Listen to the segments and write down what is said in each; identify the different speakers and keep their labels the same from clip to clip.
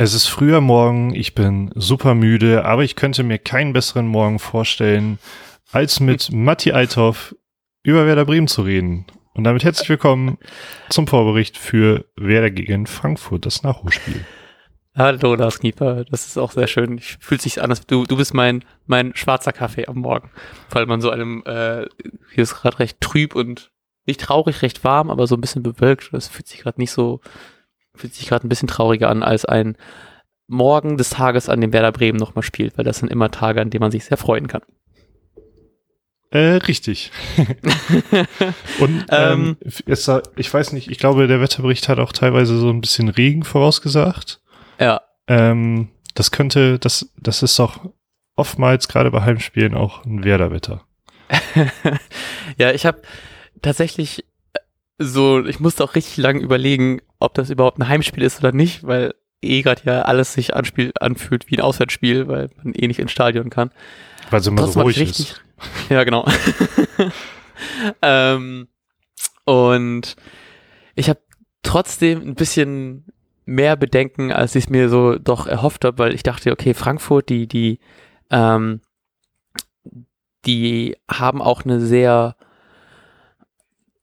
Speaker 1: Es ist früher Morgen, ich bin super müde, aber ich könnte mir keinen besseren Morgen vorstellen, als mit Matti Althoff über Werder Bremen zu reden. Und damit herzlich willkommen zum Vorbericht für Werder gegen Frankfurt, das Nachholspiel.
Speaker 2: Hallo, Lars Knieper. Das ist auch sehr schön. Ich fühlt sich an, als du, du bist mein, mein schwarzer Kaffee am Morgen. Weil man so einem, äh, hier ist gerade recht trüb und nicht traurig, recht warm, aber so ein bisschen bewölkt. Das fühlt sich gerade nicht so fühlt sich gerade ein bisschen trauriger an als ein Morgen des Tages, an dem Werder Bremen nochmal spielt, weil das sind immer Tage, an denen man sich sehr freuen kann.
Speaker 1: Äh, richtig. Und ähm, ähm, jetzt, ich weiß nicht, ich glaube, der Wetterbericht hat auch teilweise so ein bisschen Regen vorausgesagt.
Speaker 2: Ja.
Speaker 1: Ähm, das könnte, das, das ist doch oftmals gerade bei Heimspielen auch ein Werderwetter.
Speaker 2: ja, ich habe tatsächlich so, ich musste auch richtig lang überlegen, ob das überhaupt ein Heimspiel ist oder nicht, weil eh gerade ja alles sich anspiel, anfühlt wie ein Auswärtsspiel, weil man eh nicht ins Stadion kann.
Speaker 1: Weil es immer Trotzdem so ruhig richtig, ist.
Speaker 2: Ja, genau. ähm, und ich habe trotzdem ein bisschen mehr Bedenken, als ich es mir so doch erhofft habe, weil ich dachte, okay, Frankfurt, die, die, ähm, die haben auch eine sehr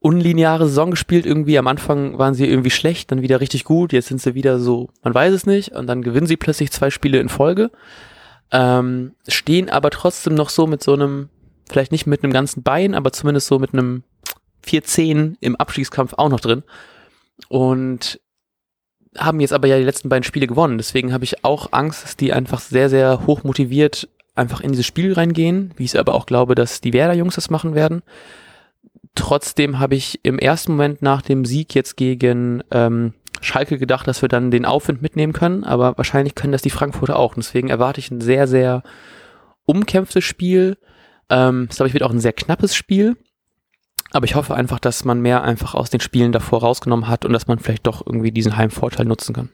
Speaker 2: unlineare Saison gespielt. Irgendwie am Anfang waren sie irgendwie schlecht, dann wieder richtig gut. Jetzt sind sie wieder so, man weiß es nicht. Und dann gewinnen sie plötzlich zwei Spiele in Folge. Ähm, stehen aber trotzdem noch so mit so einem, vielleicht nicht mit einem ganzen Bein, aber zumindest so mit einem 4-10 im Abstiegskampf auch noch drin. Und haben jetzt aber ja die letzten beiden Spiele gewonnen. Deswegen habe ich auch Angst, dass die einfach sehr, sehr hoch motiviert einfach in dieses Spiel reingehen, wie ich es aber auch glaube, dass die Werder-Jungs das machen werden. Trotzdem habe ich im ersten Moment nach dem Sieg jetzt gegen ähm, Schalke gedacht, dass wir dann den Aufwind mitnehmen können, aber wahrscheinlich können das die Frankfurter auch. Deswegen erwarte ich ein sehr, sehr umkämpftes Spiel. Ähm, das glaube ich wird auch ein sehr knappes Spiel. Aber ich hoffe einfach, dass man mehr einfach aus den Spielen davor rausgenommen hat und dass man vielleicht doch irgendwie diesen Heimvorteil nutzen kann.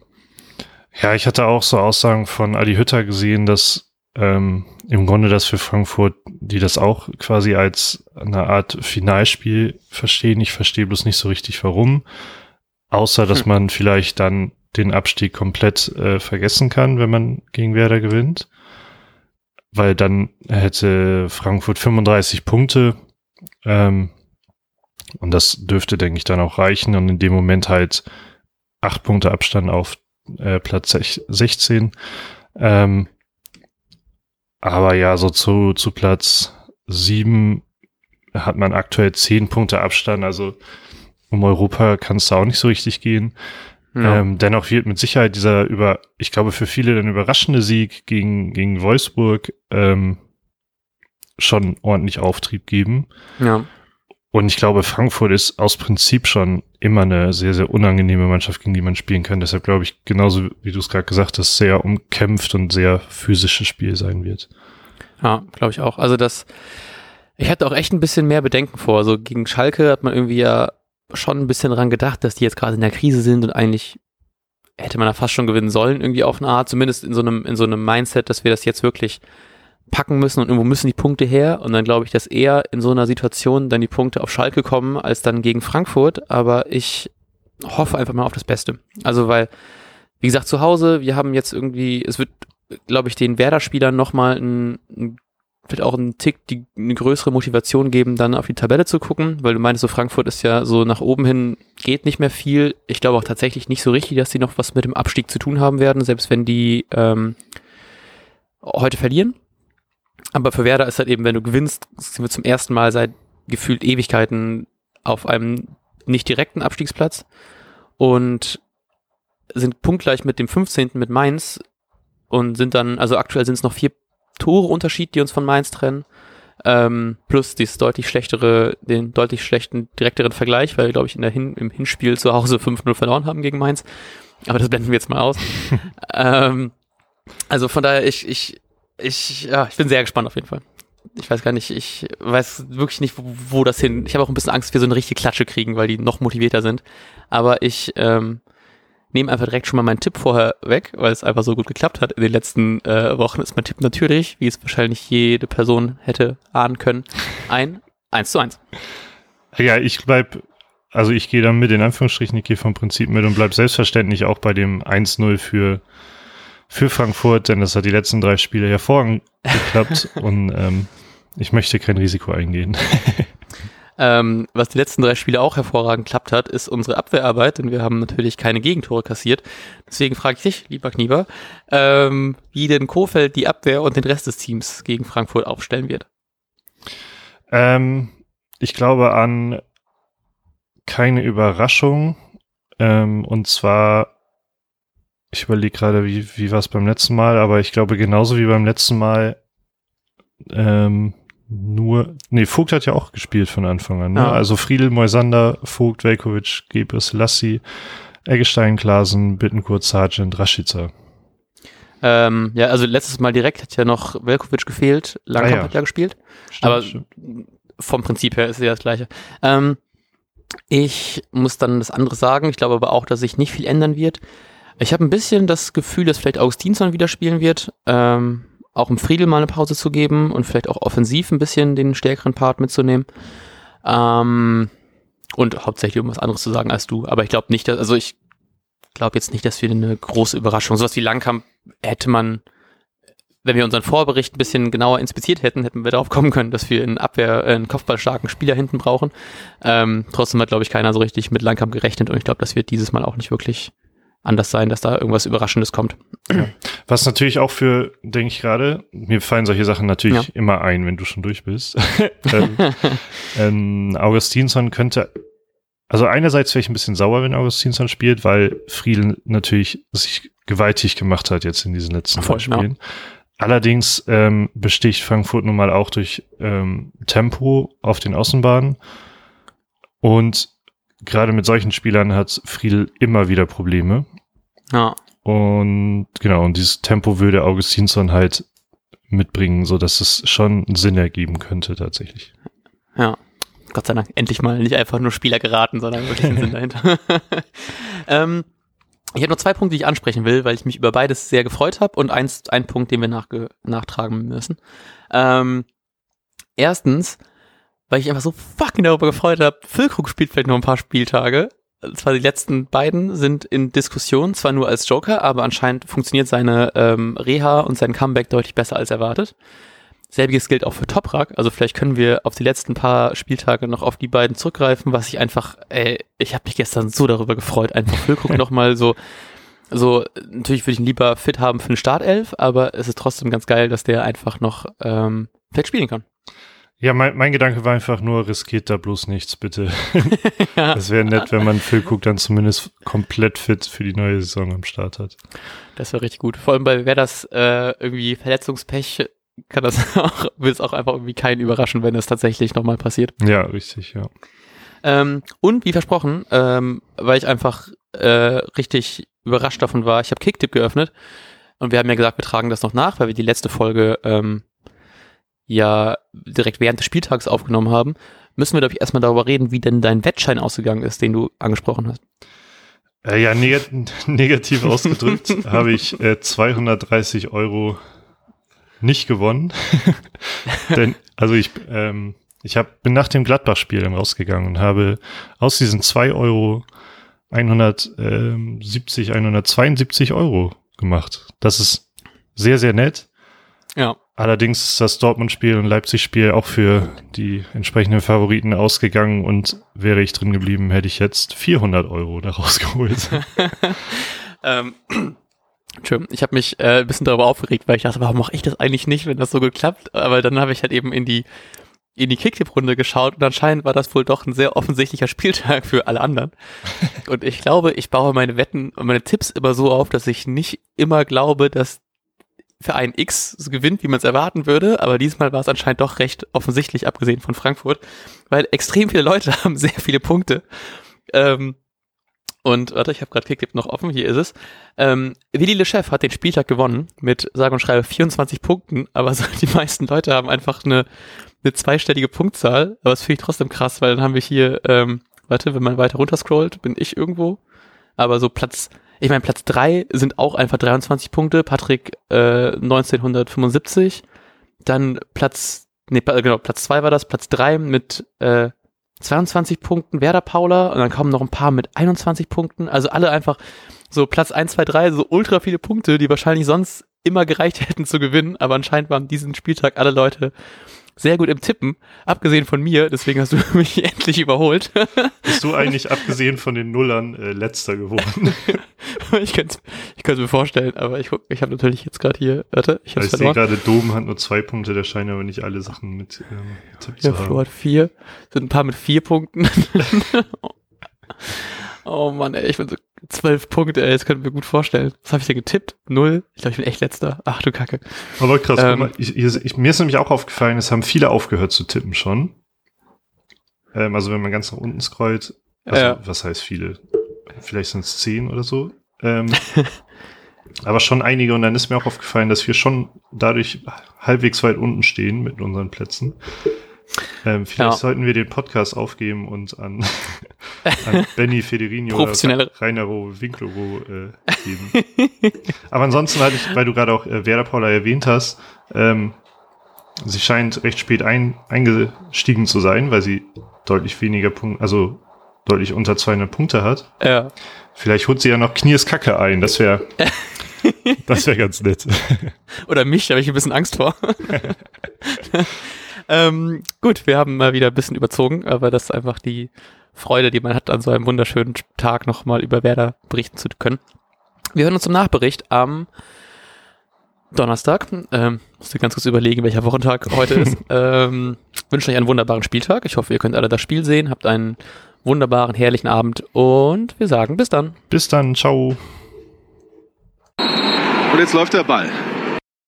Speaker 1: Ja, ich hatte auch so Aussagen von Adi Hütter gesehen, dass ähm, im Grunde das für Frankfurt, die das auch quasi als eine Art Finalspiel verstehen. Ich verstehe bloß nicht so richtig warum. Außer, dass hm. man vielleicht dann den Abstieg komplett äh, vergessen kann, wenn man gegen Werder gewinnt. Weil dann hätte Frankfurt 35 Punkte. Ähm, und das dürfte, denke ich, dann auch reichen. Und in dem Moment halt acht Punkte Abstand auf äh, Platz 16. Ähm, aber ja, so zu, zu Platz sieben hat man aktuell zehn Punkte Abstand. Also um Europa kann es da auch nicht so richtig gehen. Ja. Ähm, dennoch wird mit Sicherheit dieser über, ich glaube, für viele dann überraschende Sieg gegen, gegen Wolfsburg ähm, schon ordentlich Auftrieb geben.
Speaker 2: Ja.
Speaker 1: Und ich glaube, Frankfurt ist aus Prinzip schon immer eine sehr, sehr unangenehme Mannschaft, gegen die man spielen kann. Deshalb glaube ich, genauso wie du es gerade gesagt hast, sehr umkämpft und sehr physisches Spiel sein wird.
Speaker 2: Ja, glaube ich auch. Also das, ich hatte auch echt ein bisschen mehr Bedenken vor. Also gegen Schalke hat man irgendwie ja schon ein bisschen dran gedacht, dass die jetzt gerade in der Krise sind und eigentlich hätte man da fast schon gewinnen sollen, irgendwie auf eine Art, zumindest in so einem, in so einem Mindset, dass wir das jetzt wirklich packen müssen und irgendwo müssen die Punkte her. Und dann glaube ich, dass eher in so einer Situation dann die Punkte auf Schalke kommen, als dann gegen Frankfurt. Aber ich hoffe einfach mal auf das Beste. Also, weil, wie gesagt, zu Hause, wir haben jetzt irgendwie, es wird, glaube ich, den Werder-Spielern nochmal ein, ein wird auch ein Tick die eine größere Motivation geben, dann auf die Tabelle zu gucken, weil du meinst, so Frankfurt ist ja so nach oben hin geht nicht mehr viel. Ich glaube auch tatsächlich nicht so richtig, dass die noch was mit dem Abstieg zu tun haben werden, selbst wenn die ähm, heute verlieren. Aber für Werder ist halt eben, wenn du gewinnst, sind wir zum ersten Mal seit gefühlt Ewigkeiten auf einem nicht direkten Abstiegsplatz und sind punktgleich mit dem 15. mit Mainz und sind dann, also aktuell sind es noch vier Tore Unterschied, die uns von Mainz trennen. Ähm, plus dieses deutlich schlechtere, den deutlich schlechten, direkteren Vergleich, weil wir, glaube ich, in der Hin im Hinspiel zu Hause 5-0 verloren haben gegen Mainz. Aber das blenden wir jetzt mal aus. ähm, also von daher, ich, ich ich, ja, ich bin sehr gespannt auf jeden Fall. Ich weiß gar nicht, ich weiß wirklich nicht, wo, wo das hin. Ich habe auch ein bisschen Angst, dass wir so eine richtige Klatsche kriegen, weil die noch motivierter sind. Aber ich ähm, nehme einfach direkt schon mal meinen Tipp vorher weg, weil es einfach so gut geklappt hat. In den letzten äh, Wochen ist mein Tipp natürlich, wie es wahrscheinlich jede Person hätte ahnen können, ein 1 zu 1.
Speaker 1: Ja, ich bleib, also ich gehe dann mit in Anführungsstrichen, ich gehe vom Prinzip mit und bleib selbstverständlich auch bei dem 1-0 für für Frankfurt, denn das hat die letzten drei Spiele hervorragend geklappt und ähm, ich möchte kein Risiko eingehen.
Speaker 2: Ähm, was die letzten drei Spiele auch hervorragend klappt hat, ist unsere Abwehrarbeit, denn wir haben natürlich keine Gegentore kassiert. Deswegen frage ich dich, lieber Knieber, ähm, wie denn Kofeld die Abwehr und den Rest des Teams gegen Frankfurt aufstellen wird.
Speaker 1: Ähm, ich glaube an keine Überraschung. Ähm, und zwar, ich überlege gerade, wie, wie war es beim letzten Mal, aber ich glaube genauso wie beim letzten Mal ähm, nur, nee, Vogt hat ja auch gespielt von Anfang an. Ne? Ja. Also Friedel, Moisander, Vogt, Velkovic, Gebris, Lassi, Eggestein, Glasen, Bittenkurt, Sargent, Rashica.
Speaker 2: Ähm, ja, also letztes Mal direkt hat ja noch Velkovic gefehlt, Langkamp ah, ja. hat ja gespielt. Stimmt, aber stimmt. vom Prinzip her ist es ja das gleiche. Ähm, ich muss dann das andere sagen. Ich glaube aber auch, dass sich nicht viel ändern wird. Ich habe ein bisschen das Gefühl, dass vielleicht Augustinsson wieder spielen wird. Ähm, auch im Friedel mal eine Pause zu geben und vielleicht auch offensiv ein bisschen den stärkeren Part mitzunehmen. Ähm, und hauptsächlich um was anderes zu sagen als du. Aber ich glaube nicht, dass, also ich glaube jetzt nicht, dass wir eine große Überraschung, sowas wie Langkamp hätte man, wenn wir unseren Vorbericht ein bisschen genauer inspiziert hätten, hätten wir darauf kommen können, dass wir einen Abwehr, äh, einen kopfballstarken Spieler hinten brauchen. Ähm, trotzdem hat, glaube ich, keiner so richtig mit Langkamp gerechnet und ich glaube, das wird dieses Mal auch nicht wirklich anders sein, dass da irgendwas Überraschendes kommt.
Speaker 1: Ja. Was natürlich auch für, denke ich gerade, mir fallen solche Sachen natürlich ja. immer ein, wenn du schon durch bist. ähm, ähm, Augustinsson könnte, also einerseits wäre ich ein bisschen sauer, wenn Augustinsson spielt, weil Friedel natürlich sich gewaltig gemacht hat jetzt in diesen letzten Voll, Spielen. Ja. Allerdings ähm, besticht Frankfurt nun mal auch durch ähm, Tempo auf den Außenbahnen und gerade mit solchen Spielern hat Friedel immer wieder Probleme. Ja. Und genau, und dieses Tempo würde Augustinsson halt mitbringen, so dass es schon Sinn ergeben könnte tatsächlich.
Speaker 2: Ja. Gott sei Dank, endlich mal nicht einfach nur Spieler geraten, sondern wirklich einen Sinn dahinter. ähm, ich habe noch zwei Punkte, die ich ansprechen will, weil ich mich über beides sehr gefreut habe und eins, ein Punkt, den wir nachtragen müssen. Ähm, erstens, weil ich einfach so fucking darüber gefreut habe. Füllkrug spielt vielleicht noch ein paar Spieltage. Zwar die letzten beiden sind in Diskussion, zwar nur als Joker, aber anscheinend funktioniert seine ähm, Reha und sein Comeback deutlich besser als erwartet. Selbiges gilt auch für Toprak. Also vielleicht können wir auf die letzten paar Spieltage noch auf die beiden zurückgreifen, was ich einfach, ey, ich habe mich gestern so darüber gefreut, einfach Füllkrug nochmal so, so, natürlich würde ich ihn lieber fit haben für eine Startelf, aber es ist trotzdem ganz geil, dass der einfach noch ähm, fett spielen kann.
Speaker 1: Ja, mein, mein Gedanke war einfach nur, riskiert da bloß nichts, bitte. ja. Das wäre nett, wenn man Phil Cook dann zumindest komplett fit für die neue Saison am Start hat.
Speaker 2: Das wäre richtig gut. Vor allem bei wer das äh, irgendwie Verletzungspech kann das auch, will es auch einfach irgendwie keinen überraschen, wenn es tatsächlich nochmal passiert.
Speaker 1: Ja, richtig, ja.
Speaker 2: Ähm, und wie versprochen, ähm, weil ich einfach äh, richtig überrascht davon war, ich habe Kicktip geöffnet und wir haben ja gesagt, wir tragen das noch nach, weil wir die letzte Folge ähm, ja direkt während des Spieltags aufgenommen haben, müssen wir, glaube ich, erstmal darüber reden, wie denn dein Wettschein ausgegangen ist, den du angesprochen hast.
Speaker 1: Äh, ja, neg negativ ausgedrückt habe ich äh, 230 Euro nicht gewonnen. Denn, also ich, ähm, ich hab, bin nach dem Gladbach-Spiel dann rausgegangen und habe aus diesen 2 Euro 170, 172 Euro gemacht. Das ist sehr, sehr nett. Ja. Allerdings ist das Dortmund-Spiel und Leipzig-Spiel auch für die entsprechenden Favoriten ausgegangen und wäre ich drin geblieben, hätte ich jetzt 400 Euro daraus geholt.
Speaker 2: ähm, ich habe mich äh, ein bisschen darüber aufgeregt, weil ich dachte, warum mache ich das eigentlich nicht, wenn das so geklappt? Aber dann habe ich halt eben in die in die Kicktip-Runde geschaut und anscheinend war das wohl doch ein sehr offensichtlicher Spieltag für alle anderen. Und ich glaube, ich baue meine Wetten und meine Tipps immer so auf, dass ich nicht immer glaube, dass Verein X gewinnt, wie man es erwarten würde, aber diesmal war es anscheinend doch recht offensichtlich, abgesehen von Frankfurt, weil extrem viele Leute haben sehr viele Punkte. Ähm, und warte, ich habe gerade Kicktipp noch offen, hier ist es. Ähm, Willi Le Chef hat den Spieltag gewonnen mit sage und schreibe 24 Punkten, aber so, die meisten Leute haben einfach eine, eine zweistellige Punktzahl, aber das finde ich trotzdem krass, weil dann haben wir hier, ähm, warte, wenn man weiter runter scrollt, bin ich irgendwo, aber so Platz ich meine, Platz drei sind auch einfach 23 Punkte. Patrick äh, 1975. Dann Platz, nee, genau, Platz zwei war das. Platz drei mit äh, 22 Punkten Werder Paula und dann kommen noch ein paar mit 21 Punkten. Also alle einfach so Platz 1, 2, 3, so ultra viele Punkte, die wahrscheinlich sonst immer gereicht hätten zu gewinnen, aber anscheinend waren diesen Spieltag alle Leute sehr gut im Tippen, abgesehen von mir, deswegen hast du mich endlich überholt.
Speaker 1: Bist du eigentlich abgesehen von den Nullern äh, letzter geworden?
Speaker 2: ich könnte ich könnte mir vorstellen, aber ich guck, ich habe natürlich jetzt gerade hier, warte, ich habe
Speaker 1: Ich sehe gerade, Dom hat nur zwei Punkte, der scheint aber nicht alle Sachen mit ähm,
Speaker 2: Tipp ja, zu haben. hat vier, sind ein paar mit vier Punkten. oh Mann, ey, ich bin so zwölf Punkte, ey, das könnte mir gut vorstellen. Was habe ich denn getippt? Null? Ich glaube, ich bin echt letzter. Ach du Kacke.
Speaker 1: Aber krass, ähm, ich, ich, mir ist nämlich auch aufgefallen, es haben viele aufgehört zu tippen schon. Ähm, also wenn man ganz nach unten scrollt, also ja. was heißt viele? Vielleicht sind es zehn oder so. Ähm, aber schon einige und dann ist mir auch aufgefallen, dass wir schon dadurch halbwegs weit unten stehen mit unseren Plätzen. Ähm, vielleicht ja. sollten wir den Podcast aufgeben und an, an Benny Federino oder Rainero Winklowo äh, geben. Aber ansonsten hatte ich, weil du gerade auch äh, Werder Paula erwähnt hast, ähm, sie scheint recht spät ein, eingestiegen zu sein, weil sie deutlich weniger Punkte, also deutlich unter 200 Punkte hat.
Speaker 2: Ja.
Speaker 1: Vielleicht holt sie ja noch Kniers Kacke ein, das wäre das wäre ganz nett.
Speaker 2: Oder mich, da habe ich ein bisschen Angst vor. Ähm, gut, wir haben mal wieder ein bisschen überzogen, aber das ist einfach die Freude, die man hat, an so einem wunderschönen Tag nochmal über Werder berichten zu können. Wir hören uns zum Nachbericht am Donnerstag. Ähm, musste ganz kurz überlegen, welcher Wochentag heute ist. ähm, wünsche euch einen wunderbaren Spieltag. Ich hoffe, ihr könnt alle das Spiel sehen. Habt einen wunderbaren, herrlichen Abend und wir sagen bis dann.
Speaker 1: Bis dann. Ciao.
Speaker 3: Und jetzt läuft der Ball.